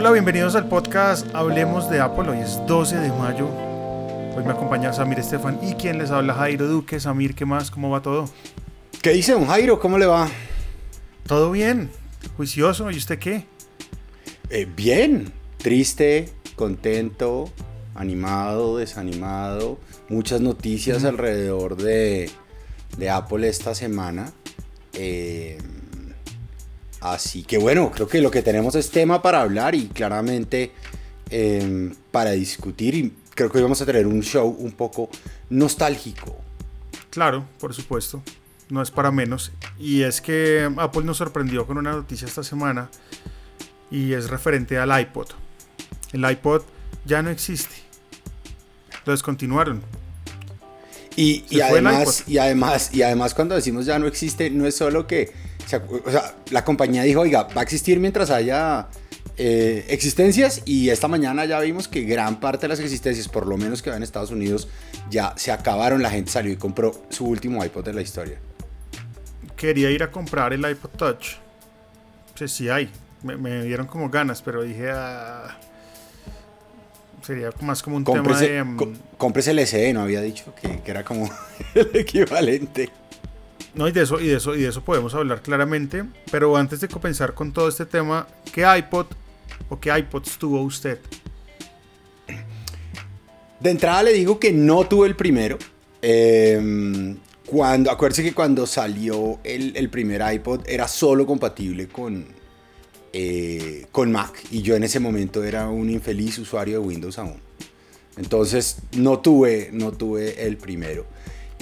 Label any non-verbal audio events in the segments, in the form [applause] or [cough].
Hola, bienvenidos al podcast Hablemos de Apple. Hoy es 12 de mayo. Hoy me acompaña Samir Estefan y quien les habla Jairo Duque. Samir, ¿qué más? ¿Cómo va todo? ¿Qué dice don Jairo? ¿Cómo le va? Todo bien, juicioso. ¿Y usted qué? Eh, bien, triste, contento, animado, desanimado. Muchas noticias alrededor de, de Apple esta semana. Eh, así que bueno, creo que lo que tenemos es tema para hablar y claramente eh, para discutir. Y creo que hoy vamos a tener un show un poco nostálgico. Claro, por supuesto. No es para menos. Y es que Apple nos sorprendió con una noticia esta semana y es referente al iPod. El iPod ya no existe. Lo descontinuaron. Y, y además, y, además, y además cuando decimos ya no existe, no es solo que o sea, la compañía dijo, oiga, va a existir mientras haya eh, existencias y esta mañana ya vimos que gran parte de las existencias, por lo menos que va en Estados Unidos, ya se acabaron, la gente salió y compró su último iPod de la historia. Quería ir a comprar el iPod Touch. Pues sí hay, me, dieron como ganas, pero dije, ah, sería más como un tema de... Um, cómprese el SE, no había dicho que, que era como [laughs] el equivalente. No, y de eso, y de eso, y de eso podemos hablar claramente. Pero antes de comenzar con todo este tema, ¿qué iPod o qué iPods tuvo usted? De entrada le digo que no tuve el primero. Eh, cuando, acuérdese que cuando salió el, primer iPod era solo compatible con, eh, con Mac. Y yo en ese momento era un infeliz usuario de Windows aún. Entonces no tuve, no tuve el primero.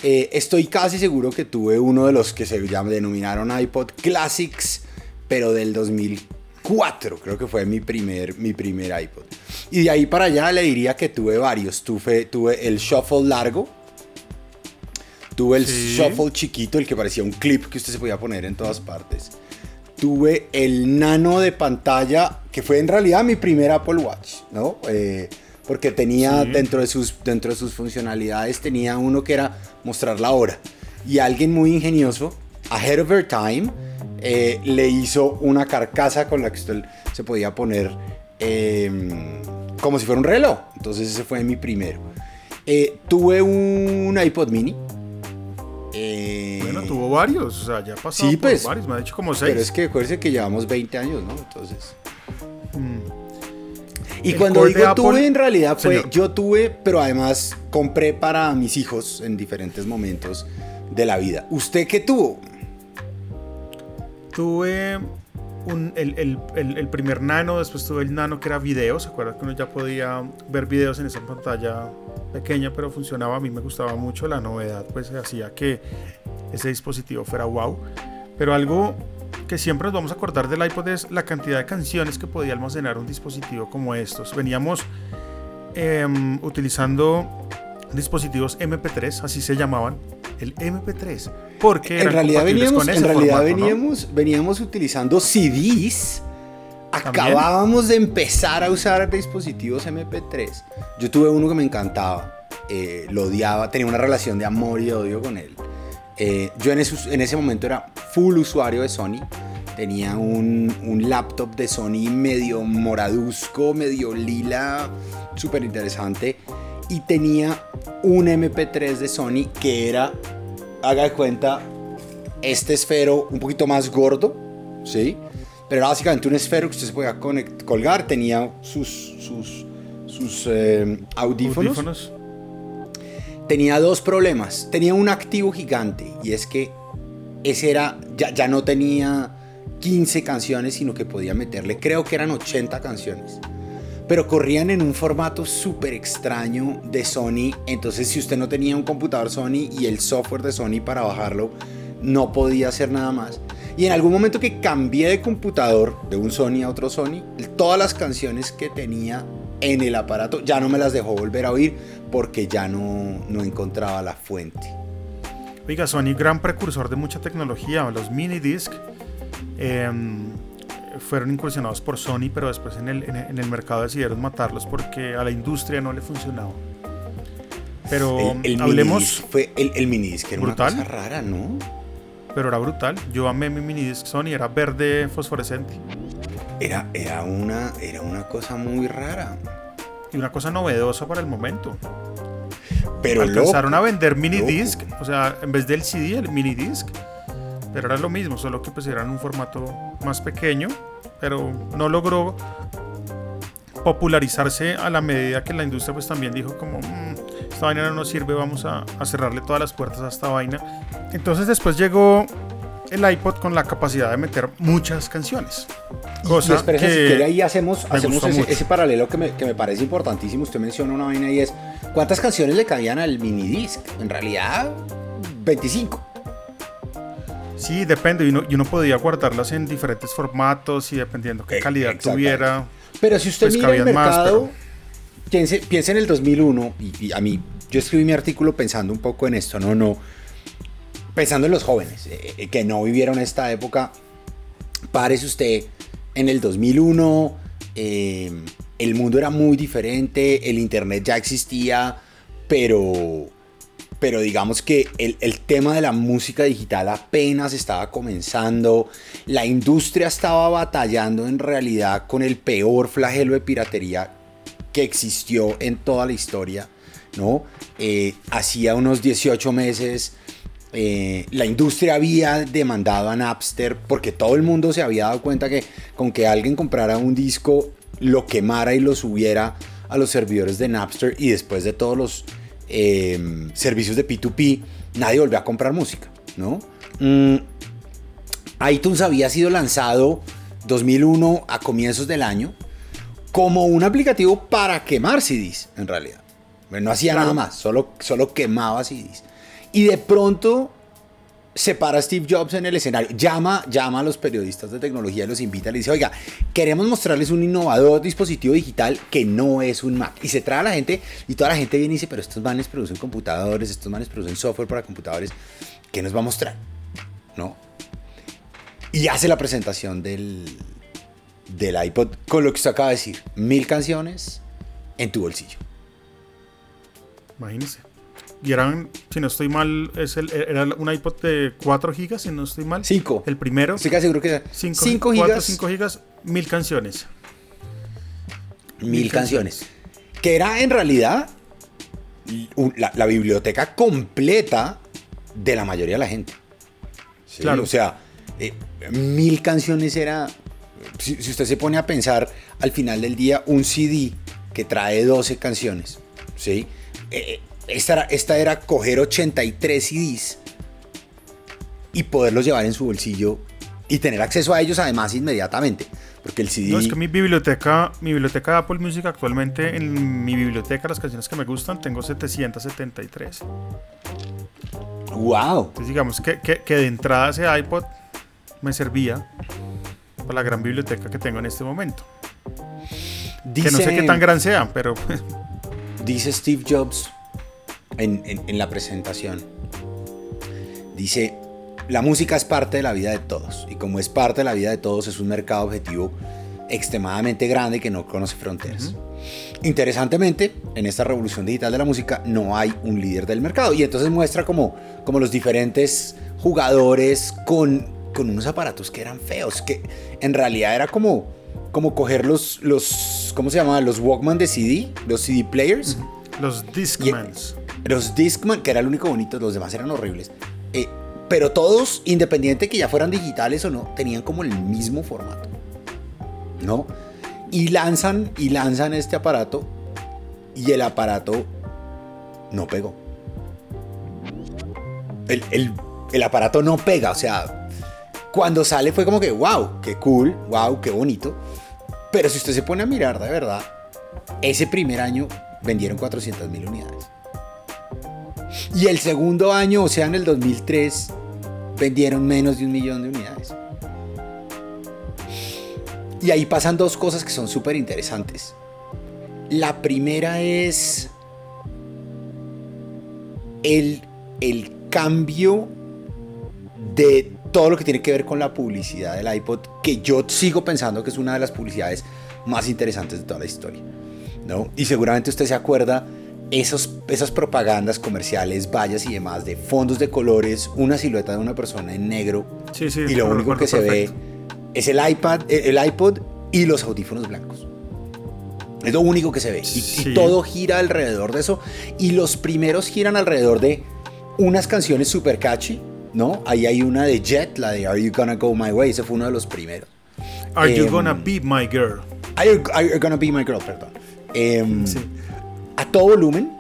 Eh, estoy casi seguro que tuve uno de los que se denominaron iPod Classics, pero del 2004, creo que fue mi primer, mi primer iPod. Y de ahí para allá le diría que tuve varios. Tuve, tuve el Shuffle largo, tuve el Shuffle chiquito, el que parecía un clip que usted se podía poner en todas partes. Tuve el nano de pantalla, que fue en realidad mi primer Apple Watch, ¿no? Eh, porque tenía dentro, de sus, dentro de sus funcionalidades, tenía uno que era mostrar la hora. Y alguien muy ingenioso, ahead of her time, eh, le hizo una carcasa con la que usted se podía poner em, como si fuera un reloj. Entonces ese fue mi primero. Eh, tuve un iPod mini. Eh, bueno, tuvo varios, o sea, ya pasó sí, pues, varios, me ha dicho como seis. Pero es que acuérdense que llevamos 20 años, ¿no? Entonces... Mm. Y cuando digo tuve, en realidad fue, yo tuve, pero además compré para mis hijos en diferentes momentos de la vida. ¿Usted qué tuvo? Tuve el, primer nano, después tuve el nano que era video. ¿Se acuerda que uno ya podía ver videos en esa pantalla pequeña, pero funcionaba? A mí me gustaba mucho la novedad, pues hacía que ese dispositivo fuera wow. Pero algo que siempre nos vamos a acordar del iPod es la cantidad de canciones que podía almacenar un dispositivo como estos. Veníamos em, utilizando dispositivos MP3, así se llamaban, el MP3, porque en realidad veníamos, en realidad veníamos, veníamos utilizando CDs. Acabábamos de empezar a usar dispositivos MP3. Yo tuve uno que me encantaba, eh, lo odiaba, tenía una relación de amor y odio con él. Eh, yo en, ese momento era full usuario de Sony. Tenía un, laptop de Sony medio moraduzco, medio lila, súper interesante. Y tenía un MP3 de Sony que era, haga de cuenta, este esfero un poquito más gordo, ¿sí? Pero era básicamente un esfero que usted se podía colgar. Tenía sus, sus, sus eh, audífonos tenía dos problemas. Tenía un activo gigante y es que ese era, ya, ya no tenía 15 canciones, sino que podía meterle, creo que eran 80 canciones. Pero corrían en un formato súper extraño de Sony. Entonces si usted no tenía un computador Sony y el software de Sony para bajarlo, no podía hacer nada más. Y en algún momento que cambié de computador, de un Sony a otro Sony, todas las canciones que tenía en el aparato ya no me las dejó volver a oír porque ya no, no encontraba la fuente. Oiga, Sony, gran precursor de mucha tecnología. Los mini disc em, fueron incursionados por Sony, pero después en el, en el, mercado decidieron matarlos porque a la industria no le funcionaba. Pero el, hablemos. fue el, el mini disc era brutal. una cosa rara, ¿no? Pero era brutal. Yo amé mi mini disc Sony, era verde fosforescente. Era, era, una, era una cosa muy rara. Y una cosa novedosa para el momento. Pero Alcanzaron a vender mini disc, o sea, en vez del CD, el mini disc. Pero era lo mismo, solo que pues era en un formato más pequeño, pero no logró popularizarse a la medida que la industria pues también dijo como mm, esta vaina no nos sirve, vamos a, cerrarle todas las puertas a esta vaina. Entonces después llegó el iPod con la capacidad de meter muchas canciones. Cosa que si ahí hacemos, hacemos ese, paralelo que me, que me, parece importantísimo. Usted menciona una vaina y es, ¿cuántas canciones le cabían al mini disc? En realidad, 25. Sí, depende. Y uno, y uno podía guardarlas en diferentes formatos y dependiendo qué eh, calidad tuviera. Pero si usted pues mira el mercado, piense, en el 2001, y, a mí, yo escribí mi artículo pensando un poco en esto, no, no, pensando en los jóvenes eh, eh, que no vivieron esta época. Párese usted en el 2001, eh, el mundo era muy diferente, el internet ya existía, pero pero digamos que el, tema de la música digital apenas estaba comenzando, la industria estaba batallando en realidad con el peor flagelo de piratería que existió en toda la historia, ¿no? Hacía unos 18 meses eh, la industria había demandado a Napster porque todo el mundo se había dado cuenta que con que alguien comprara un disco, lo quemara y lo subiera a los servidores de Napster y después de todos los Em, servicios de P2P, nadie volvió a comprar música, ¿no? Mm, iTunes había sido lanzado 2001 a comienzos del año como un aplicativo para quemar CDs, en realidad. No hacía nada más, solo, solo quemaba CDs. Y de pronto se para Steve Jobs en el escenario, llama, llama a los periodistas de tecnología los invita, le dice, oiga, queremos mostrarles un innovador dispositivo digital que no es un Mac. Y se trae a la gente y toda la gente viene y dice, pero estos manes producen computadores, estos manes producen software para computadores, ¿qué nos va a mostrar? ¿No? Y hace la presentación del, del iPod con lo que usted acaba de decir, mil canciones en tu bolsillo. Imagínese. Y eran, si no estoy mal, es el, era un iPod de 4 GB, si no estoy mal. 5. El primero. Sí, casi seguro que 5 GB. 5 GB, mil canciones. Mil, canciones. Que era en realidad la, biblioteca completa de la mayoría de la gente. claro. O sea, eh, mil canciones era. Si, usted se pone a pensar al final del día, un CD que trae 12 canciones, ¿sí? Eh, esta era, esta era coger 83 CDs y poderlos llevar en su bolsillo y tener acceso a ellos además inmediatamente. Porque el CD... No, es que mi biblioteca, mi biblioteca de Apple Music actualmente, en mi biblioteca, las canciones que me gustan, tengo 773. ¡Wow! Entonces digamos que, que, de entrada ese iPod me servía para la gran biblioteca que tengo en este momento. que no sé qué tan gran sea, pero... [laughs] dice Steve Jobs en, la presentación. Dice, la música es parte de la vida de todos y como es parte de la vida de todos es un mercado objetivo extremadamente grande que no conoce fronteras. Interesantemente, en esta revolución digital de la música no hay un líder del mercado y entonces muestra como, como los diferentes jugadores con, con unos aparatos que eran feos, que en realidad era como, como coger los, los, ¿cómo se llama? Los Walkman de CD, los CD players. Los Discmans. Los Discman, que era el único bonito, los demás eran horribles. Eh, pero todos, independiente que ya fueran digitales o no, tenían como el mismo formato. ¿No? Y lanzan, y lanzan este aparato y el aparato no pegó. El, el, aparato no pega, o sea, cuando sale fue como que, wow, qué cool, wow, qué bonito. Pero si usted se pone a mirar de verdad, ese primer año vendieron 400 mil unidades. Y el segundo año, o sea, en el 2003, vendieron menos de un millón de unidades. Y ahí pasan dos cosas que son súper interesantes. La primera es el, el cambio de todo lo que tiene que ver con la publicidad del iPod, que yo sigo pensando que es una de las publicidades más interesantes de toda la historia. ¿no? Y seguramente usted se acuerda esos, esas propagandas comerciales, vallas y demás, de fondos de colores, una silueta de una persona en negro. y lo único que se ve es el iPad, el iPod y los audífonos blancos. Es lo único que se ve. Y, todo gira alrededor de eso. Y los primeros giran alrededor de unas canciones super catchy, ¿no? Ahí hay una de Jet, la de Are You Gonna Go My Way. Ese fue uno de los primeros. Are You em, Gonna Be My Girl. Are You, Gonna Be My Girl, perdón. Em, a todo volumen,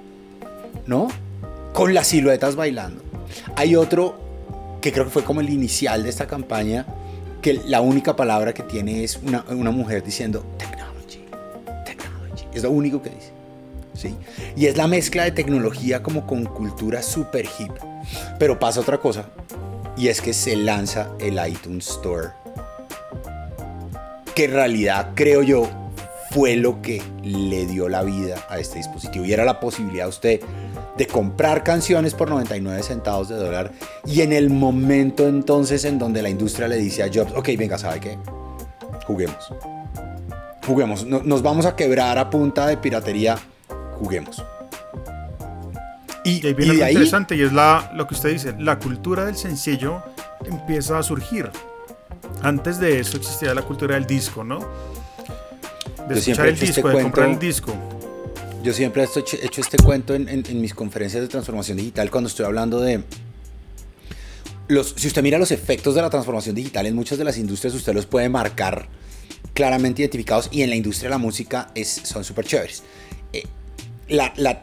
¿no? Con las siluetas bailando. Hay otro que creo que fue como el inicial de esta campaña, que la única palabra que tiene es una, mujer diciendo es lo único que dice. ¿sí? Y es la mezcla de tecnología como con cultura super hip. Pero pasa otra cosa. Y es que se lanza el iTunes Store. Que en realidad creo yo fue lo que le dio la vida a este dispositivo. Y era la posibilidad de usted de comprar canciones por 99 centavos de dólar. Y en el momento entonces en donde la industria le dice a Jobs, ok, venga, ¿sabe qué? Juguemos juguemos. nos vamos a quebrar a punta de piratería, juguemos. Y, ahí viene algo interesante y es la, lo que usted dice, la cultura del sencillo empieza a surgir. Antes de eso existía la cultura del disco, ¿no? De escuchar el disco, de comprar el disco. Yo siempre he hecho este cuento en, mis conferencias de transformación digital cuando estoy hablando de... Los, si usted mira los efectos de la transformación digital en muchas de las industrias, usted los puede marcar claramente identificados y en la industria de la música es, son súper chéveres. Eh, la, la,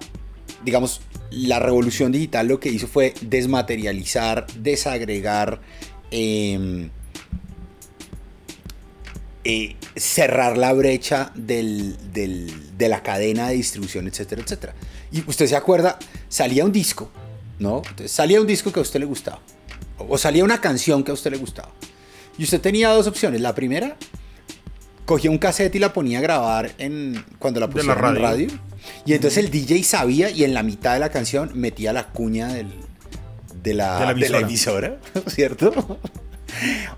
digamos, la revolución digital lo que hizo fue desmaterializar, desagregar, em, eh, cerrar la brecha del, del, de la cadena de distribución, etcétera, etcétera. Y usted se acuerda, salía un disco, ¿no? Entonces, salía un disco que a usted le gustaba. O salía una canción que a usted le gustaba. Y usted tenía dos opciones. La primera cogía un cassette y la ponía a grabar en, cuando la pusieron en radio. Y entonces el DJ sabía y en la mitad de la canción metía la cuña del, de, la, de, la emisora, [laughs] ¿cierto?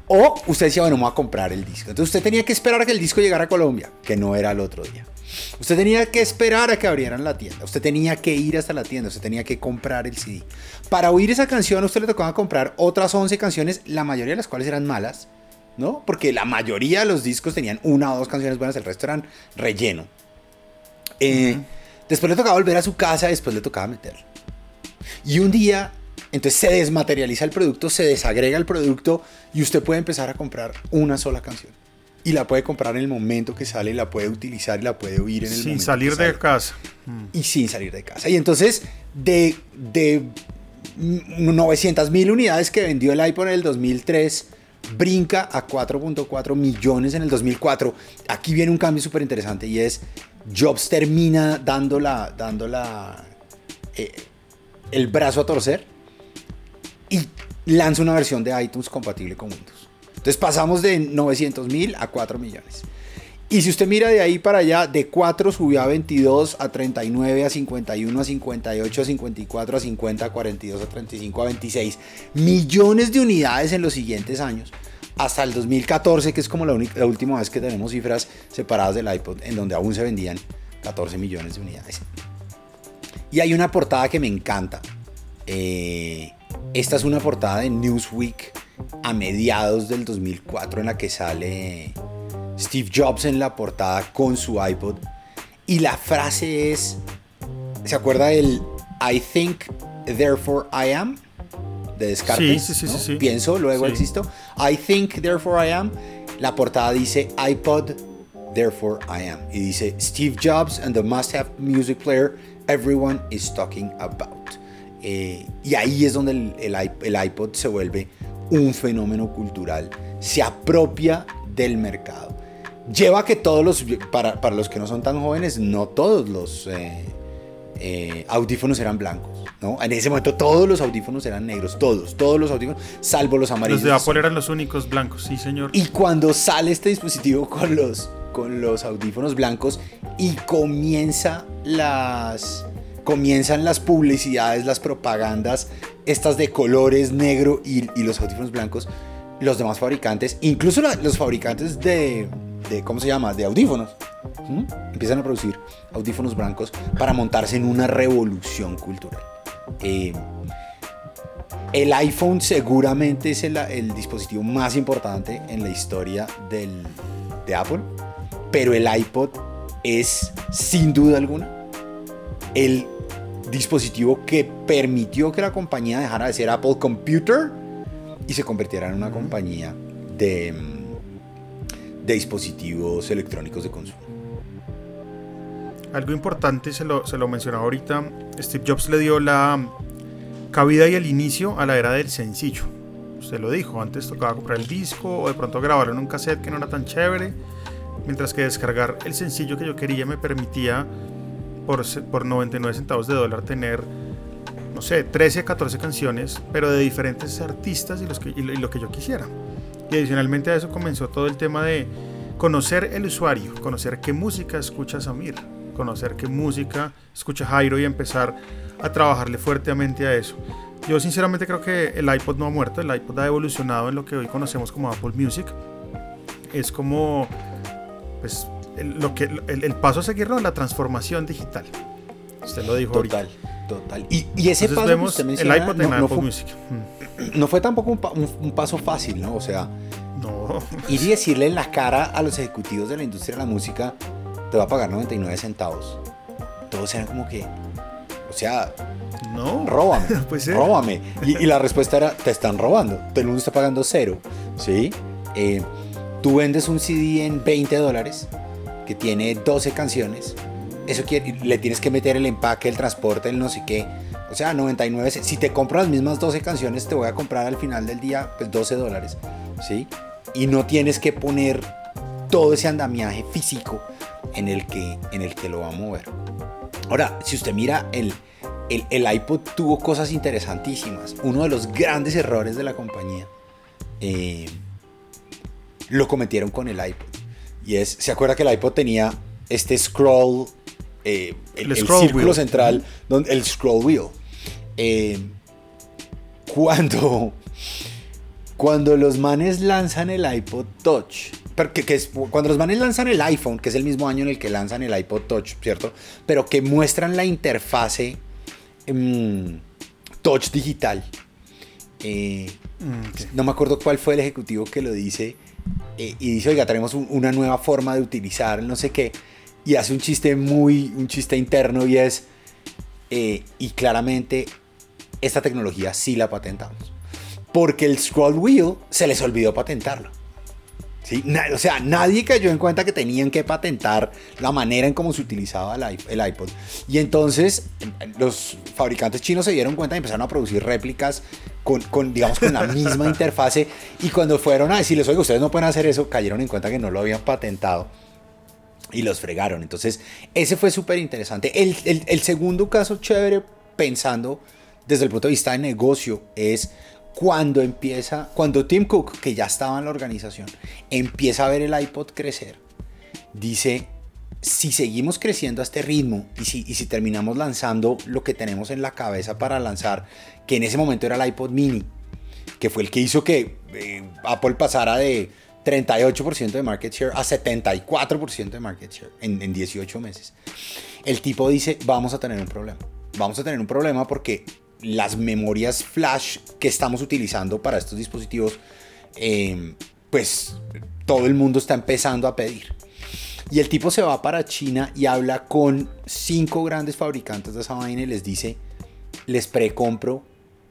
O usted decía, bueno, vamos a comprar el disco. Entonces usted tenía que esperar a que el disco llegara a Colombia, que no era el otro día. Usted tenía que esperar a que abrieran la tienda. Usted tenía que ir hasta la tienda. Usted tenía que comprar el CD. Para oír esa canción, a usted le tocaba comprar otras 11 canciones, la mayoría de las cuales eran malas ¿no? Porque la mayoría de los discos tenían una o dos canciones buenas, el resto eran relleno. Eh, después le tocaba volver a su casa, después le tocaba meterlo. Y un día, entonces se desmaterializa el producto, se desagrega el producto y usted puede empezar a comprar una sola canción. Y la puede comprar en el momento que sale, la puede utilizar y la puede oír en el sin salir de casa. Y sin salir de casa. Y entonces, de, de 900 mil unidades que vendió el iPhone en el 2003, brinca a 4.4 millones en el 2004. Aquí viene un cambio súper interesante y es Jobs termina dando, la, eh, el brazo a torcer y lanza una versión de iTunes compatible con Windows. Entonces pasamos de 900 mil a 4 millones. Y si usted mira de ahí para allá, de 4 subió a 22, a 39, a 51, a 58, a 54, a 50, a 42, a 35, a 26 millones de unidades en los siguientes años. Hasta el 2014, que es como la, última vez que tenemos cifras separadas del iPod, en donde aún se vendían 14 millones de unidades. Y hay una portada que me encanta. Eh, esta es una portada de Newsweek a mediados del 2004 en la que sale Steve Jobs en la portada con su iPod. Y la frase es, ¿se acuerda del I think, therefore I am? De Descartes. Sí, sí, sí, Pienso, luego existo. I think, therefore I am. La portada dice iPod, therefore I am. Y dice Steve Jobs and the must-have music player everyone is talking about. Eh, y ahí es donde el, el iPod se vuelve un fenómeno cultural. Se apropia del mercado lleva que todos los, para, para, los que no son tan jóvenes, no todos los eh, eh, audífonos eran blancos. ¿no? En ese momento todos los audífonos eran negros, todos, todos los audífonos, salvo los amarillos. Los de Apple eran los únicos blancos, sí señor. Y cuando sale este dispositivo con los, con los audífonos blancos y comienza las, comienzan las publicidades, las propagandas, estas de colores negro y, los audífonos blancos, los demás fabricantes, incluso los fabricantes de, ¿cómo se llama? De audífonos. Empiezan a producir audífonos blancos para montarse en una revolución cultural. Eh, el iPhone seguramente es el, dispositivo más importante en la historia de Apple. pero el iPod es sin duda alguna el dispositivo que permitió que la compañía dejara de ser Apple Computer y se convirtiera en una compañía de, de dispositivos electrónicos de consumo. Algo importante, se lo, se lo mencionaba ahorita, Steve Jobs le dio la cabida y el inicio a la era del sencillo. Usted lo dijo, antes tocaba comprar el disco o de pronto grabarlo en un cassette que no era tan chévere, mientras que descargar el sencillo que yo quería me permitía por, por 99 centavos de dólar tener, no sé, 13, 14 canciones, pero de diferentes artistas y, los que, y lo que yo quisiera. Y adicionalmente a eso comenzó todo el tema de conocer el usuario, conocer qué música escucha Samir, conocer qué música escucha Jairo y empezar a trabajarle fuertemente a eso. Yo sinceramente creo que el iPod no ha muerto, el iPod ha evolucionado en lo que hoy conocemos como Apple Music. Es como pues el, lo que, el, paso a seguir, ¿no? La transformación digital. Usted lo dijo Total, total. Y, y ese paso vemos el iPod en Apple Music. Mm. [clears throat] No fue tampoco un, paso fácil, ¿no? O sea, no. ir [laughs] y decirle en la cara a los ejecutivos de la industria de la música, te va a pagar 99 centavos. Todos eran como que, o sea, no, róbame, [laughs] pues róbame. Y, y, la respuesta era, te están robando, todo el mundo está pagando cero, ¿sí? Eh, tú vendes un CD en 20 dólares que tiene 12 canciones, eso quiere, le tienes que meter el empaque, el transporte, el no sé qué. O sea, 99, si te compras las mismas 12 canciones, te voy a comprar al final del día pues 12 dólares, ¿sí? Y no tienes que poner todo ese andamiaje físico en el que, en el que lo va a mover. Ahora, si usted mira, el, el, iPod tuvo cosas interesantísimas. Uno de los grandes errores de la compañía eh, lo cometieron con el iPod. Y es, ¿se acuerda que el iPod tenía este scroll, eh, el, círculo central, donde, el scroll wheel? Eh, cuando, cuando los manes lanzan el iPod Touch, porque que es, cuando los manes lanzan el iPhone, que es el mismo año en el que lanzan el iPod Touch, ¿cierto? Pero que muestran la interfase em, Touch digital. Eh, mm, no me acuerdo cuál fue el ejecutivo que lo dice eh, y dice, oiga, tenemos una nueva forma de utilizar no sé qué, y hace un chiste muy, un chiste interno y es, eh, y claramente esta tecnología sí la patentamos, porque el scroll wheel se les olvidó patentarlo. ¿Sí? o sea, nadie cayó en cuenta que tenían que patentar la manera en cómo se utilizaba el iPod. Y entonces los fabricantes chinos se dieron cuenta y empezaron a producir réplicas con, digamos, con la misma [laughs] interfase. Y cuando fueron a decirles, oye, ustedes no pueden hacer eso, cayeron en cuenta que no lo habían patentado y los fregaron. Entonces, ese fue súper interesante. El, el, segundo caso chévere, pensando desde el punto de vista de negocio, es cuando empieza, cuando Tim Cook, que ya estaba en la organización, empieza a ver el iPod crecer, dice, si seguimos creciendo a este ritmo y si, y si terminamos lanzando lo que tenemos en la cabeza para lanzar, que en ese momento era el iPod mini, que fue el que hizo que eh, Apple pasara de 38% de market share a 74% de market share en, en 18 meses. El tipo dice, vamos a tener un problema. Vamos a tener un problema porque las memorias flash que estamos utilizando para estos dispositivos, eh, pues todo el mundo está empezando a pedir. Y el tipo se va para China y habla con cinco grandes fabricantes de esa vaina y les dice, les precompro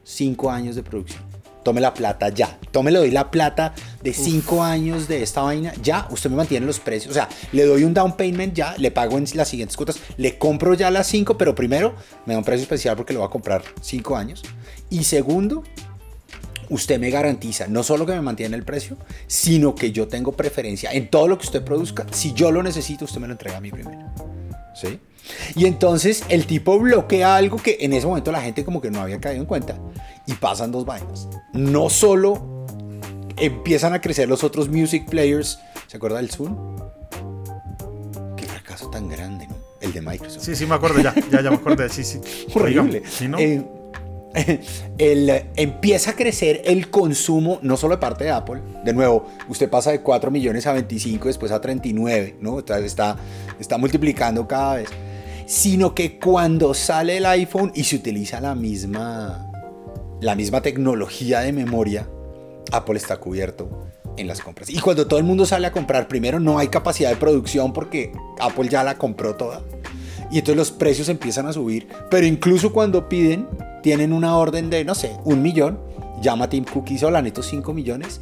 cinco años de producción. Tome la plata ya. Tome le doy la plata de cinco años de esta vaina. Ya, usted me mantiene los precios. O sea, le doy un down payment ya, le pago en las siguientes cuotas. Le compro ya las cinco, pero primero me da un precio especial porque lo va a comprar cinco años. Y segundo, usted me garantiza no solo que me mantiene el precio, sino que yo tengo preferencia en todo lo que usted produzca. Si yo lo necesito, usted me lo entrega a mí primero. ¿Sí? Y entonces el tipo bloquea algo que en ese momento la gente como que no había caído en cuenta. Y pasan dos vainas. No solo empiezan a crecer los otros music players. ¿Se acuerda del Zoom? Qué fracaso tan grande, ¿no? El de Microsoft. Sí, sí, me acuerdo ya. Ya, ya me acuerdo. Sí, sí. [laughs] Horrible. no? Eh, [laughs] el, empieza a crecer el consumo, no solo de parte de Apple. De nuevo, usted pasa de 4 millones a 25, después a 39, ¿no? Está, está multiplicando cada vez. Sino que cuando sale el iPhone y se utiliza la misma, la misma tecnología de memoria, Apple está cubierto en las compras. Y cuando todo el mundo sale a comprar, primero no hay capacidad de producción porque Apple ya la compró toda. Y entonces los precios empiezan a subir. Pero incluso cuando piden, tienen una orden de, no sé, un millón. Llama Tim Cook y la neto 5 millones.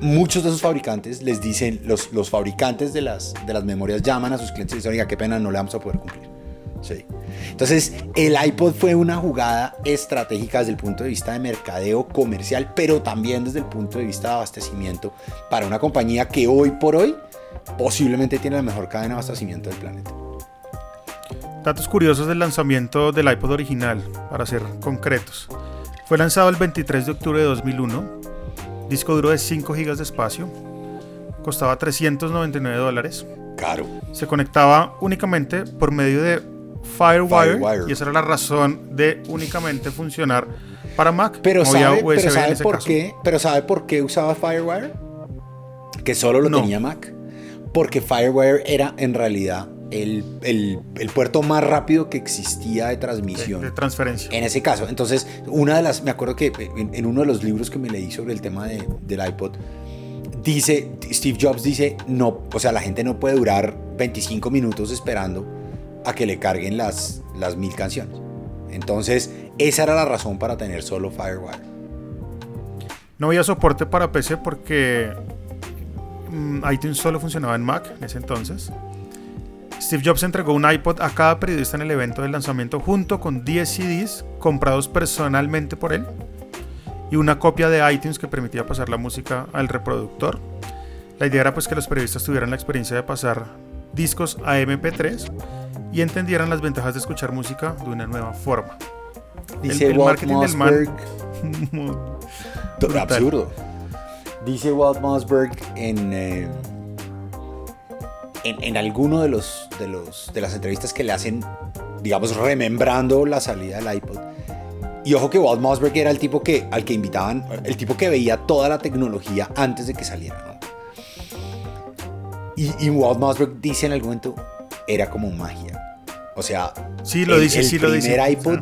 Muchos de esos fabricantes les dicen, los, los fabricantes de las, de las memorias llaman a sus clientes y dicen, oiga, qué pena, no le vamos a poder cumplir. Sí. Entonces, el iPod fue una jugada estratégica desde el punto de vista de mercadeo comercial, pero también desde el punto de vista de abastecimiento para una compañía que hoy por hoy posiblemente tiene la mejor cadena de abastecimiento del planeta. Datos curiosos del lanzamiento del iPod original, para ser concretos. Fue lanzado el 23 de octubre de 2001, disco duro de 5 GB de espacio, costaba 399 dólares. Caro. Se conectaba únicamente por medio de Firewire, y esa era la razón de únicamente funcionar para Mac. Pero sabe, por qué, pero sabe por qué usaba Firewire? Que solo lo tenía Mac. Porque Firewire era en realidad el, puerto más rápido que existía de transmisión. De, transferencia. En ese caso. Entonces, una de las. Me acuerdo que en, uno de los libros que me leí sobre el tema del iPod, dice. Steve Jobs dice: no, o sea, la gente no puede durar 25 minutos esperando a que le carguen las, las mil canciones. Entonces, esa era la razón para tener solo Firewire. No había soporte para PC porque mm, iTunes solo funcionaba en Mac en ese entonces. Steve Jobs entregó un iPod a cada periodista en el evento del lanzamiento junto con 10 CDs comprados personalmente por él y una copia de iTunes que permitía pasar la música al reproductor. La idea era pues que los periodistas tuvieran la experiencia de pasar discos a MP3 y entendieran las ventajas de escuchar música de una nueva forma. Dice el, marketing del man. [laughs] absurdo. Dice Walt Mossberg en, eh, en, en, alguno de los, de los de las entrevistas que le hacen, digamos, remembrando la salida del iPod. Y ojo que Walt Mossberg era el tipo que, al que invitaban, el tipo que veía toda la tecnología antes de que saliera. Y, y Walt Mossberg dice en algún momento, era como magia. O sea, sí, lo el, dice, el primer iPod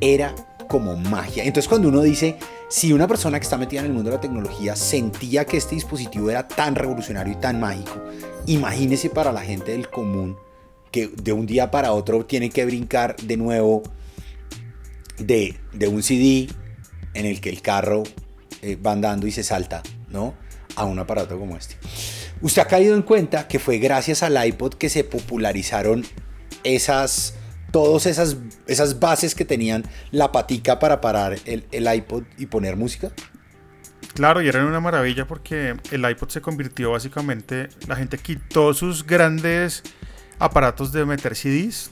era como magia. Entonces cuando uno dice, si una persona que está metida en el mundo de la tecnología sentía que este dispositivo era tan revolucionario y tan mágico, imagínese para la gente del común que de un día para otro tiene que brincar de nuevo de, de un CD en el que el carro eh, va andando y se salta, ¿no? A un aparato como este. Usted ha caído en cuenta que fue gracias al iPod que se popularizaron esas, todas esas, esas bases que tenían la patica para parar el, el iPod y poner música. Claro, y era una maravilla porque el iPod se convirtió básicamente, la gente quitó sus grandes aparatos de meter CDs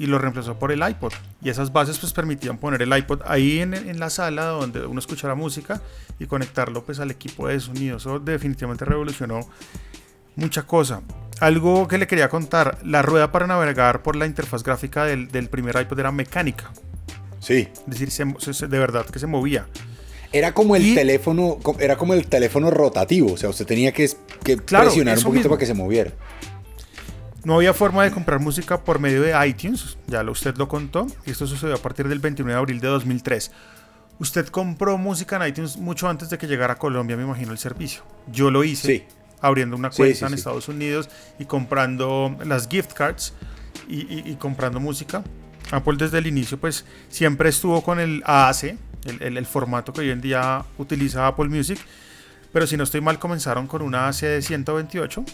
y lo reemplazó por el iPod. Y esas bases pues permitían poner el iPod ahí en, en, la sala donde uno escuchara música y conectarlo pues al equipo de sonido. Eso definitivamente revolucionó mucha cosa. Algo que le quería contar, la rueda para navegar por la interfaz gráfica del, del primer iPod era mecánica. Sí. Es decir, de verdad que se movía. Era como el teléfono, era como el teléfono rotativo, o sea, usted tenía que, que presionar un poquito para que se moviera. No había forma de comprar música por medio de iTunes, ya lo, usted lo contó, y esto sucedió a partir del 29 de abril de 2003. Usted compró música en iTunes mucho antes de que llegara a Colombia, me imagino, el servicio. Yo lo hice, abriendo una cuenta en Estados Unidos y comprando las gift cards y, comprando música. Apple desde el inicio pues siempre estuvo con el AAC, el, el, formato que hoy en día utiliza Apple Music, pero si no estoy mal comenzaron con una AAC de 128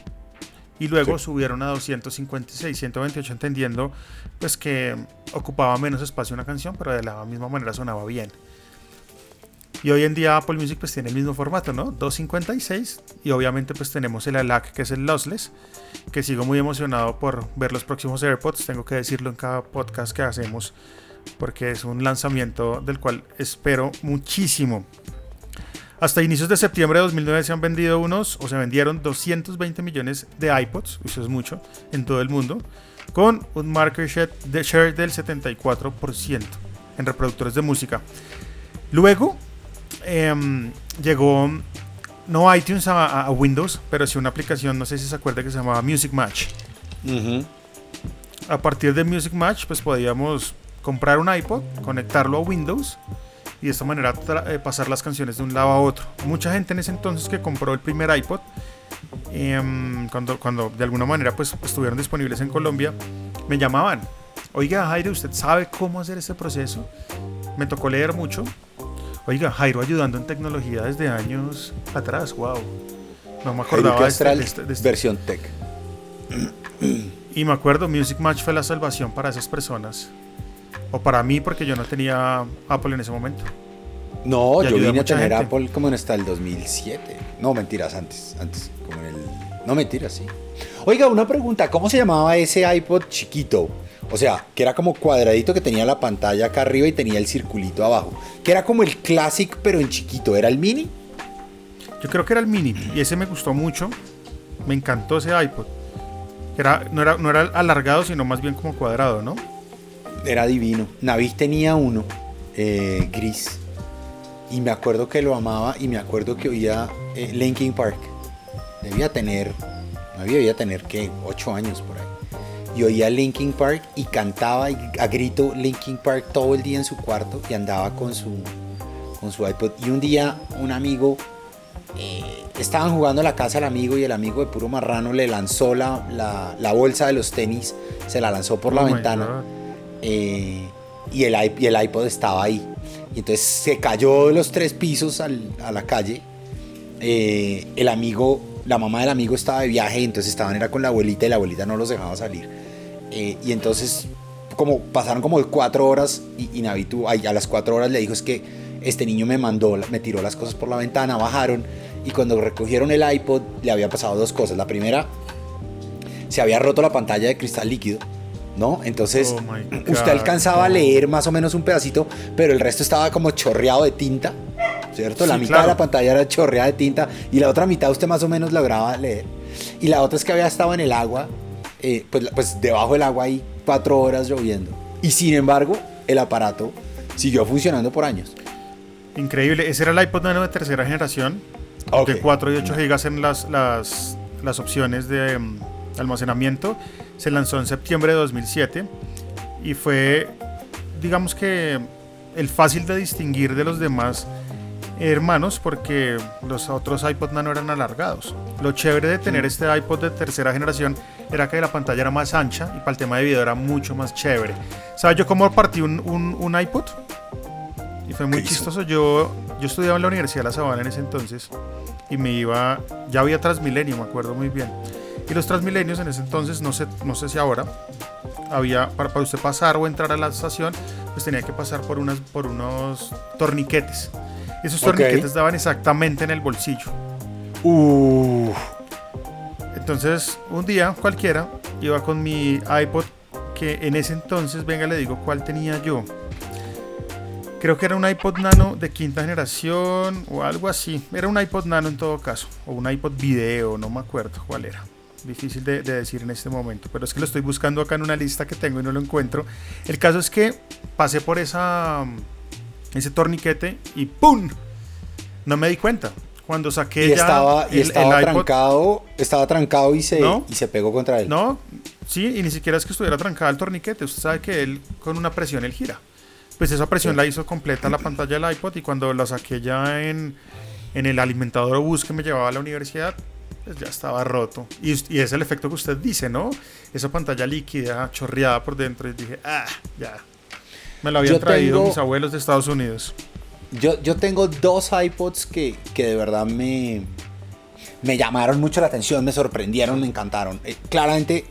y luego subieron a 256, 128 entendiendo pues que ocupaba menos espacio una canción, pero de la misma manera sonaba bien. Y hoy en día Apple Music pues tiene el mismo formato, ¿no? 256 y obviamente pues tenemos el ALAC que es el lossless, que sigo muy emocionado por ver los próximos AirPods, tengo que decirlo en cada podcast que hacemos porque es un lanzamiento del cual espero muchísimo. Hasta inicios de septiembre de 2009 se han vendido unos, o se vendieron 220 millones de iPods, eso es mucho, en todo el mundo, con un market share, de share del 74% en reproductores de música. Luego em, llegó no iTunes a, Windows, pero sí una aplicación, no sé si se acuerda que se llamaba Music Match. A partir de Music Match, pues podíamos comprar un iPod, conectarlo a Windows y de esta manera eh, pasar las canciones de un lado a otro. Mucha gente en ese entonces que compró el primer iPod, em, cuando, cuando de alguna manera pues estuvieron disponibles en Colombia, me llamaban. Oiga, Jairo, ¿usted sabe cómo hacer este proceso? Me tocó leer mucho. Oiga, Jairo ayudando en tecnología desde años atrás, wow. No me acordaba de, este, este, este, versión tech. Y me acuerdo, Music Match fue la salvación para esas personas. O para mí, porque yo no tenía Apple en ese momento. No, yo vine a tener Apple como en hasta el 2007. No, mentiras, antes. Antes, como en el. No, mentiras, sí. Oiga, una pregunta: ¿cómo se llamaba ese iPod chiquito? O sea, que era como cuadradito que tenía la pantalla acá arriba y tenía el circulito abajo. Que era como el Classic, pero en chiquito. ¿Era el mini? Yo creo que era el mini. Y ese me gustó mucho. Me encantó ese iPod. Era, no, era, no era alargado, sino más bien como cuadrado, ¿no? Era divino. Navis tenía uno, eh, gris. Y me acuerdo que lo amaba y me acuerdo que oía eh, Linkin Park. Debía tener, debía tener que 8 años por ahí. Y oía Linkin Park y cantaba a grito Linkin Park todo el día en su cuarto y andaba con su, con su iPod. Y un día un amigo eh, estaban jugando a la casa del amigo y el amigo de puro marrano le lanzó la, la, bolsa de los tenis, se la lanzó por la oh ventana eh, y, el, iPod estaba ahí. Y entonces se cayó de los tres pisos a la calle. Eh, el amigo, la mamá del amigo estaba de viaje entonces estaban era con la abuelita y la abuelita no los dejaba salir. y entonces como pasaron como cuatro horas y, y Navitu a las cuatro horas le dijo es que este niño me mandó, me tiró las cosas por la ventana, bajaron y cuando recogieron el iPod le había pasado dos cosas. La primera, se había roto la pantalla de cristal líquido. ¿No? Entonces, oh [clears throat] usted alcanzaba a leer más o menos un pedacito, pero el resto estaba como chorreado de tinta, ¿cierto? la mitad de la pantalla era chorreada de tinta y la otra mitad usted más o menos lograba leer. Y la otra es que había estado en el agua, eh, pues, pues debajo del agua ahí cuatro horas lloviendo. Y sin embargo, el aparato siguió funcionando por años. Increíble. Ese era el iPod Nano de tercera generación. De 4 y 8 GB en las, las, las opciones de um, almacenamiento. Se lanzó en septiembre de 2007 y fue, digamos que, el fácil de distinguir de los demás hermanos porque los otros iPod Nano eran alargados. Lo chévere de tener este iPod de tercera generación era que la pantalla era más ancha y para el tema de video era mucho más chévere. ¿Sabes yo cómo partí un, un, un iPod? Y fue muy chistoso. Yo, yo estudiaba en la Universidad de La Sabana en ese entonces y me iba, ya había Transmilenio, me acuerdo muy bien. Y los Transmilenios en ese entonces, no sé, no sé si ahora, había, para, para usted pasar o entrar a la estación, pues tenía que pasar por, unas, por unos torniquetes. Esos torniquetes daban exactamente en el bolsillo. Entonces, un día cualquiera, iba con mi iPod, que en ese entonces, venga, le digo cuál tenía yo. Creo que era un iPod Nano de quinta generación o algo así. Era un iPod Nano en todo caso. O un iPod video, no me acuerdo cuál era. Difícil de, decir en este momento. Pero es que lo estoy buscando acá en una lista que tengo y no lo encuentro. El caso es que pasé por esa, ese torniquete y ¡pum! No me di cuenta. Cuando saqué y estaba, y estaba trancado, estaba trancado y se, y se pegó contra él. No, sí, y ni siquiera es que estuviera trancado el torniquete. Usted sabe que él con una presión él gira pues esa presión la hizo completa la pantalla del iPod y cuando la saqué ya en, en el alimentador o bus que me llevaba a la universidad, pues ya estaba roto. Y, y, es el efecto que usted dice, ¿no? Esa pantalla líquida, chorreada por dentro. Y dije, ah, ya. Me lo habían traído mis abuelos de Estados Unidos. Yo, yo tengo dos iPods que, que de verdad me, me llamaron mucho la atención, me sorprendieron, me encantaron. Eh, claramente,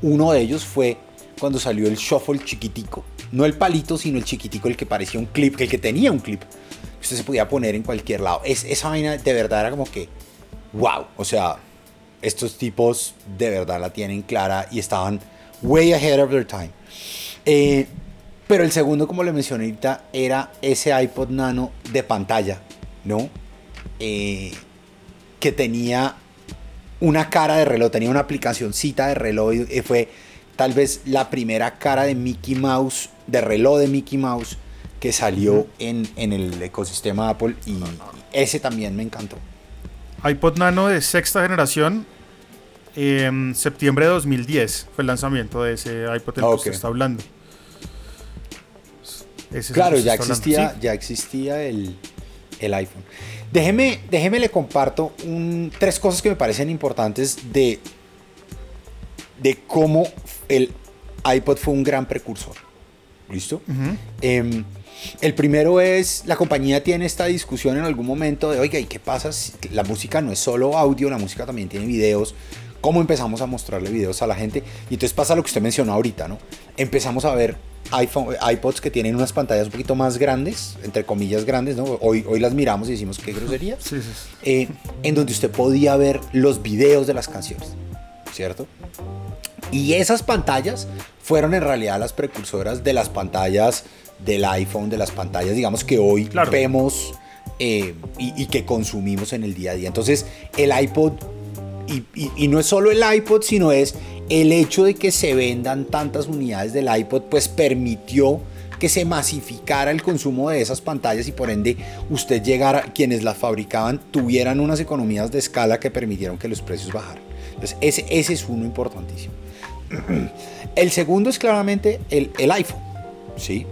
uno de ellos fue cuando salió el Shuffle chiquitico no el palito, sino el chiquitico, el que parecía un clip, el que tenía un clip. Usted se podía poner en cualquier lado. Es, esa vaina de verdad era como que, wow. O sea, estos tipos de verdad la tienen clara y estaban way ahead of their time. Eh, pero el segundo, como le mencioné ahorita, era ese iPod Nano de pantalla, ¿no? Eh, que tenía una cara de reloj, tenía una aplicacióncita de reloj y fue tal vez la primera cara de Mickey Mouse de reloj de Mickey Mouse que salió en, el ecosistema Apple y ese también me encantó. iPod Nano de sexta generación, en septiembre de 2010 fue el lanzamiento de ese iPod del que usted está hablando. claro, ya existía, ya existía el, iPhone. Déjeme, déjeme le comparto tres cosas que me parecen importantes de, de cómo el iPod fue un gran precursor. ¿Listo? Em, el primero es, la compañía tiene esta discusión en algún momento de, oiga, ¿y qué pasa? Si la música no es solo audio, la música también tiene videos. ¿Cómo empezamos a mostrarle videos a la gente? Y entonces pasa lo que usted mencionó ahorita, ¿no? Empezamos a ver iPhone, iPods que tienen unas pantallas un poquito más grandes, entre comillas grandes, ¿no? Hoy, hoy las miramos y decimos, qué grosería. Sí, sí. Eh, en donde usted podía ver los videos de las canciones, ¿cierto? Y esas pantallas fueron en realidad las precursoras de las pantallas del iPhone, de las pantallas, digamos, que hoy vemos eh, y, que consumimos en el día a día. Entonces, el iPod, y, no es solo el iPod, sino es el hecho de que se vendan tantas unidades del iPod, pues permitió que se masificara el consumo de esas pantallas y por ende usted llegara, quienes las fabricaban, tuvieran unas economías de escala que permitieron que los precios bajaran. Entonces, ese, ese es uno importantísimo. [clears throat] El segundo es claramente el, el iPhone, ¿sí?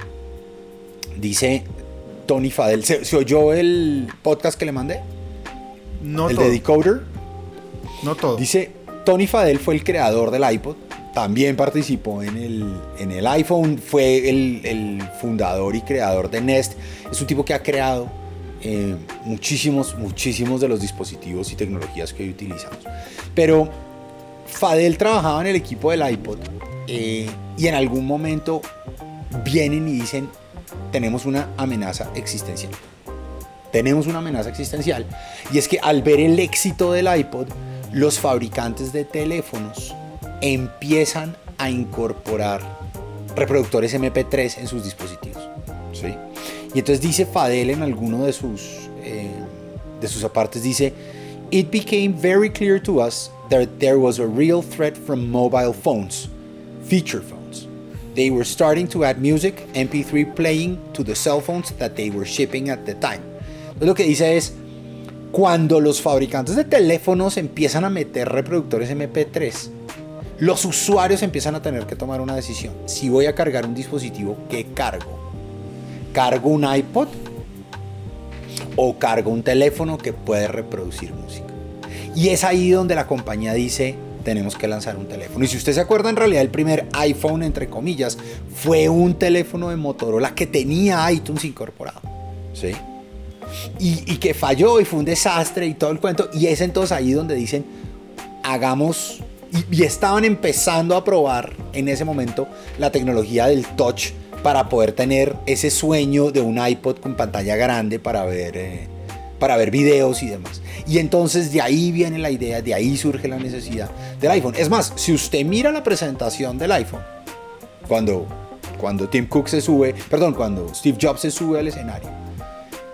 Dice Tony Fadel. ¿Se, oyó el podcast que le mandé? No el de Decoder. No todo. Dice, Tony Fadel fue el creador del iPod. También participó en el, en el iPhone. Fue el, fundador y creador de Nest. Es un tipo que ha creado eh, muchísimos, muchísimos de los dispositivos y tecnologías que hoy utilizamos. Pero Fadel trabajaba en el equipo del iPod. Eh, y en algún momento vienen y dicen, tenemos una amenaza existencial. Tenemos una amenaza existencial. Y es que al ver el éxito del iPod, los fabricantes de teléfonos empiezan a incorporar reproductores MP3 en sus dispositivos. ¿sí? Y entonces dice Fadel en alguno de sus, eh, de sus apartes, dice, It became very clear to us that there was a real threat from mobile phones, feature phones they were starting to add music, MP3 playing to the cell phones that they were shipping at the time. Entonces lo que dice es, cuando los fabricantes de teléfonos empiezan a meter reproductores MP3, los usuarios empiezan a tener que tomar una decisión. Si voy a cargar un dispositivo, ¿qué cargo? ¿Cargo un iPod? ¿O cargo un teléfono que puede reproducir música? Y es ahí donde la compañía dice, tenemos que lanzar un teléfono. Y si usted se acuerda, en realidad el primer iPhone, entre comillas, fue un teléfono de Motorola que tenía iTunes incorporado. ¿Sí? Y, que falló y fue un desastre y todo el cuento. Y es entonces ahí donde dicen, hagamos... Y, y estaban empezando a probar en ese momento la tecnología del touch para poder tener ese sueño de un iPod con pantalla grande para ver, eh, para ver videos y demás. Y entonces de ahí viene la idea, de ahí surge la necesidad del iPhone. Es más, si usted mira la presentación del iPhone, cuando, cuando Tim Cook se sube, perdón, cuando Steve Jobs se sube al escenario,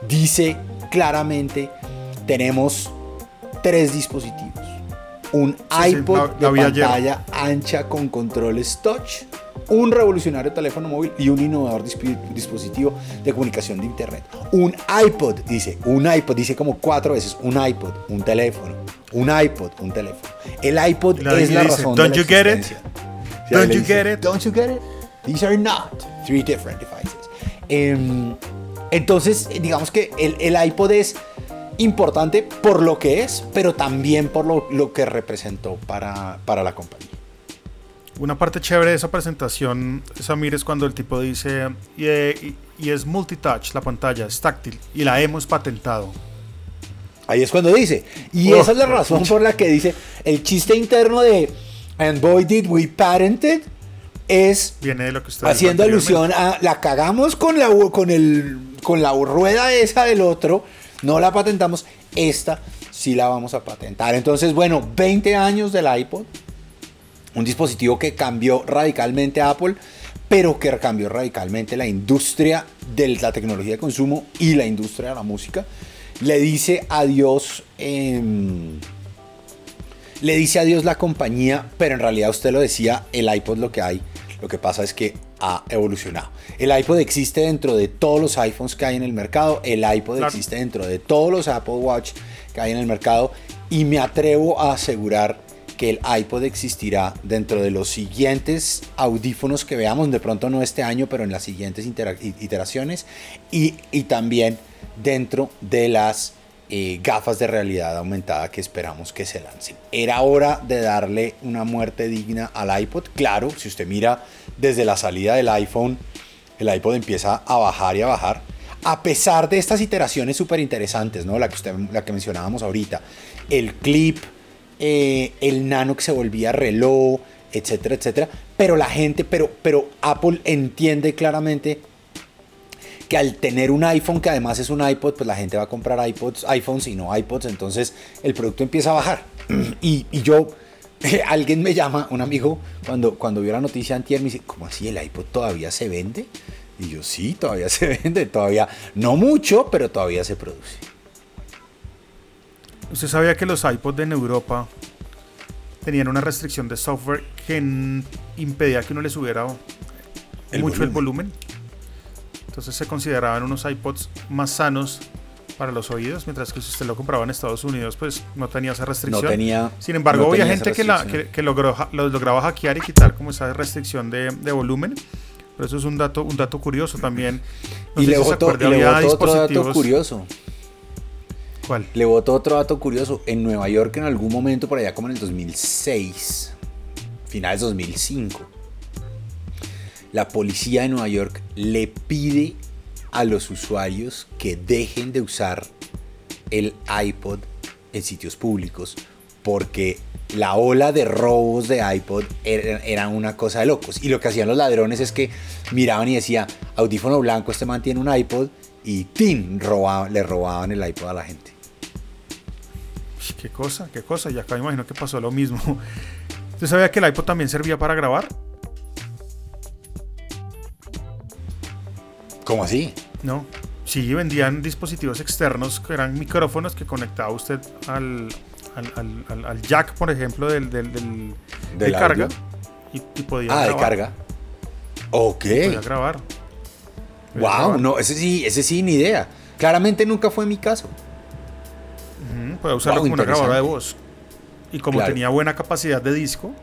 dice claramente, tenemos tres dispositivos. Un iPod de pantalla ancha con controles touch un revolucionario teléfono móvil y un innovador dispositivo de comunicación de Internet. Un iPod, dice, un iPod, dice como cuatro veces, un iPod, un teléfono, un iPod, un teléfono. El iPod es la razón Don't de you get it? Don't you get it? Don't you get it? These are not three different devices. Em, entonces, digamos que el, el, iPod es importante por lo que es, pero también por lo, lo que representó para, para la compañía. Una parte chévere de esa presentación, Samir, es cuando el tipo dice, y, es multitouch la pantalla, es táctil, y la hemos patentado. Ahí es cuando dice, y esa es la razón por la que dice, el chiste interno de, and boy did we patented, es Viene de lo que haciendo alusión a la cagamos con la, con, el, con la rueda esa del otro, no la patentamos, esta sí la vamos a patentar. Entonces, bueno, 20 años del iPod, un dispositivo que cambió radicalmente a Apple, pero que cambió radicalmente la industria de la tecnología de consumo y la industria de la música. Le dice adiós, em, le dice adiós la compañía, pero en realidad usted lo decía, el iPod lo que hay, lo que pasa es que ha evolucionado. El iPod existe dentro de todos los iPhones que hay en el mercado, el iPod existe dentro de todos los Apple Watch que hay en el mercado y me atrevo a asegurar que el iPod existirá dentro de los siguientes audífonos que veamos, de pronto no este año, pero en las siguientes iteraciones, y, y también dentro de las eh, gafas de realidad aumentada que esperamos que se lancen. Era hora de darle una muerte digna al iPod. Claro, si usted mira desde la salida del iPhone, el iPod empieza a bajar y a bajar. A pesar de estas iteraciones súper interesantes, ¿no? La que, usted, la que mencionábamos ahorita. El clip, eh, el nano que se volvía reloj, etcétera, etcétera. Pero la gente, pero, pero Apple entiende claramente que al tener un iPhone que además es un iPod, pues la gente va a comprar iPods, iPhones y no iPods, entonces el producto empieza a bajar. [clears throat] Y, yo, [laughs] alguien me llama, un amigo, cuando, cuando vio la noticia antier, me dice, ¿cómo así el iPod todavía se vende? Y yo, sí, todavía [laughs] se vende, todavía, no mucho, pero todavía se produce. ¿Usted sabía que los iPods en Europa tenían una restricción de software que impedía que uno les subiera mucho el volumen? Entonces se consideraban unos iPods más sanos para los oídos, mientras que si usted lo compraba en Estados Unidos, pues no tenía esa restricción. No tenía, Sin embargo, había gente que, la, que, logró, lograba hackear y quitar como esa restricción de, de volumen. Pero eso es un dato, un dato curioso también. [laughs] y le botó, otro dato curioso. ¿Cuál? Le botó otro dato curioso. En Nueva York en algún momento, por allá como en el 2006, finales 2005 la policía de Nueva York le pide a los usuarios que dejen de usar el iPod en sitios públicos porque la ola de robos de iPod era, una cosa de locos. Y lo que hacían los ladrones es que miraban y decía, audífono blanco, este man tiene un iPod y ¡tin! le robaban el iPod a la gente. Qué cosa, qué cosa. Y acá me imagino que pasó lo mismo. [laughs] ¿Usted sabía que el iPod también servía para grabar? ¿Cómo así? No. Sí, vendían dispositivos externos que eran micrófonos que conectaba usted al, al, jack, por ejemplo, del, del, de carga. Y, podía ah, de carga. Ok. podía grabar. Wow, no, ese sí, ese sí, ni idea. Claramente nunca fue mi caso. puede usarlo como una grabadora de voz. Y como tenía buena capacidad de disco,